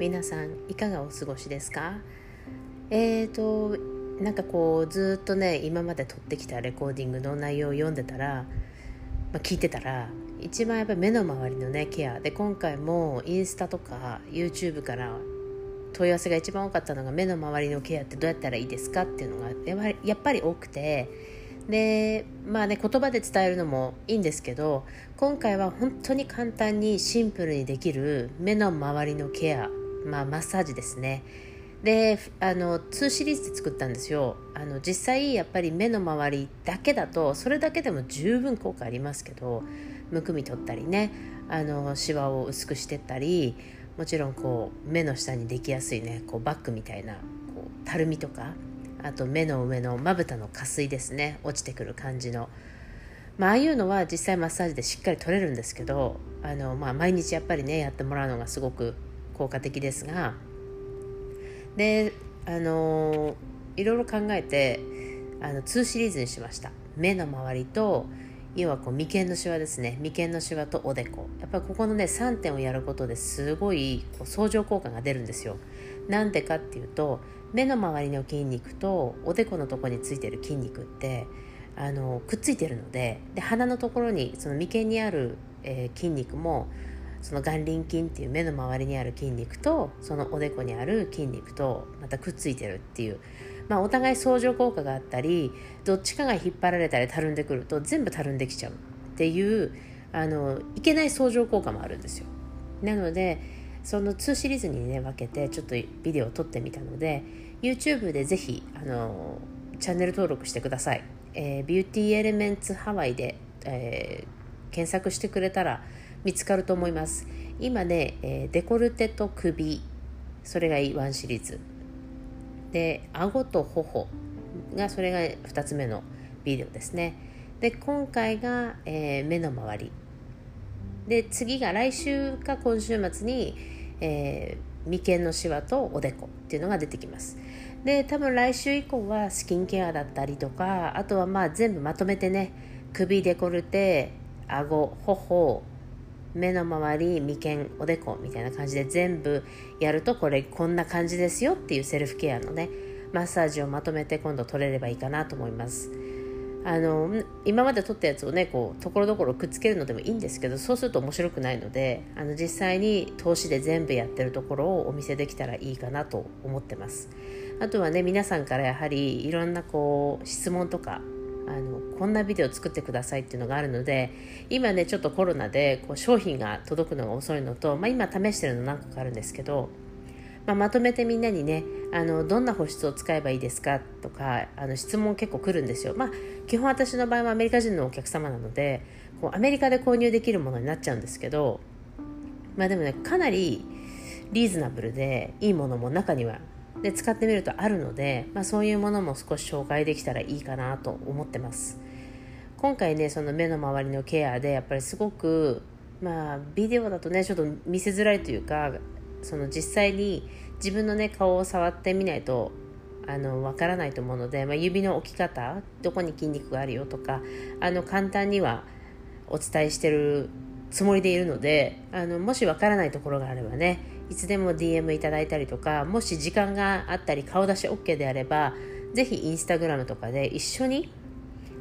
皆さんいかがお過ごしですか？えーとなんかこうずっとね今まで撮ってきたレコーディングの内容を読んでたら、まあ、聞いてたら一番やっぱり目の周りのねケア。で今回もインスタとか YouTube から問い合わせが一番多かったのが目の周りのケアってどうやったらいいですかっていうのがやっぱりやっぱり多くてでまあね言葉で伝えるのもいいんですけど今回は本当に簡単にシンプルにできる目の周りのケア、まあ、マッサージですね。であの2シリーズで作ったんですよ。あの実際やっぱり目の周りだけだとそれだけでも十分効果ありますけどむくみ取ったりねあのシワを薄くしてったりもちろんこう目の下にできやすいねこうバッグみたいなこうたるみとかあと目の上のまぶたの下垂ですね落ちてくる感じの、まああいうのは実際マッサージでしっかり取れるんですけどあの、まあ、毎日やっぱりねやってもらうのがすごく効果的ですがであのいろいろ考えてあの2シリーズにしました。目の周りと要はこう眉間のシワですね。眉間のシワとおでこ。やっぱりここのね3点をやることですごいこう相乗効果が出るんですよ。なんでかっていうと目の周りの筋肉とおでこのとこについてる筋肉ってあのくっついてるのでで鼻のところにその眉間にある、えー、筋肉もその眼輪筋っていう目の周りにある筋肉とそのおでこにある筋肉とまたくっついてるっていうまあ、お互い相乗効果があったりどっちかが引っ張られたりたるんでくると全部たるんできちゃうっていうあのいけない相乗効果もあるんですよ。なのでその2シリーズにね分けてちょっとビデオを撮ってみたので YouTube でぜひあのチャンネル登録してください、えー、ビューティーエレメンツハワイで、えー、検索してくれたら見つかると思います。今ね、え、デコルテと首それがいい1シリーズ。で顎と頬がそれが2つ目のビデオですね。で今回が、えー、目の周り。で次が来週か今週末に、えー、眉間のシワとおでこっていうのが出てきます。で多分来週以降はスキンケアだったりとかあとはまあ全部まとめてね首デコルテ顎頬目の周り眉間おでこみたいな感じで全部やるとこれこんな感じですよっていうセルフケアのねマッサージをまとめて今度取れればいいかなと思います。あの今まで撮ったやつをねこうところどころくっつけるのでもいいんですけどそうすると面白くないのであの実際に投資で全部やってるところをお見せできたらいいかなと思ってます。あとはね皆さんからやはりいろんなこう質問とかあのこんなビデオ作ってくださいっていうのがあるので今ねちょっとコロナでこう商品が届くのが遅いのと、まあ、今試してるの何個かあるんですけど、まあ、まとめてみんなにねあのどんな保湿を使えばいいですか？とかあの質問結構来るんですよ、まあ、基本私の場合はアメリカ人のお客様なのでこうアメリカで購入できるものになっちゃうんですけど、まあ、でもねかなりリーズナブルでいいものも中にはで使ってみるとあるので、まあ、そういうものも少し紹介できたらいいかなと思ってます。今回ねその目の周りのケアでやっぱりすごくまあビデオだとねちょっと見せづらいというかその実際に自分のね顔を触ってみないとあのわからないと思うので、まあ、指の置き方どこに筋肉があるよとかあの簡単にはお伝えしてるつもりでいるのであのもしわからないところがあればねいつでも DM いただいたりとかもし時間があったり顔出し OK であればぜひインスタグラムとかで一緒に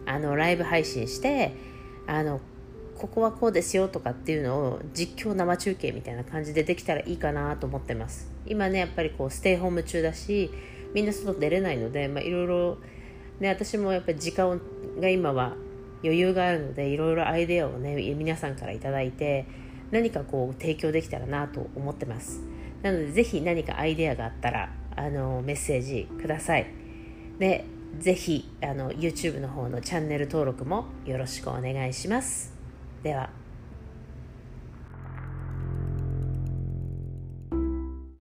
あのライブ配信してあのここはこうですよとかっていうのを実況生中継みたいな感じでできたらいいかなと思ってます。今ねやっぱりこうステイホーム中だしみんな外出れないので、いろいろね私もやっぱり時間が今は余裕があるのでいろいろアイデアをね皆さんから頂いて何かこう提供できたらなと思ってます。なのでぜひ何かアイデアがあったらあのメッセージください。でぜひあの YouTube の方のチャンネル登録もよろしくお願いします。では。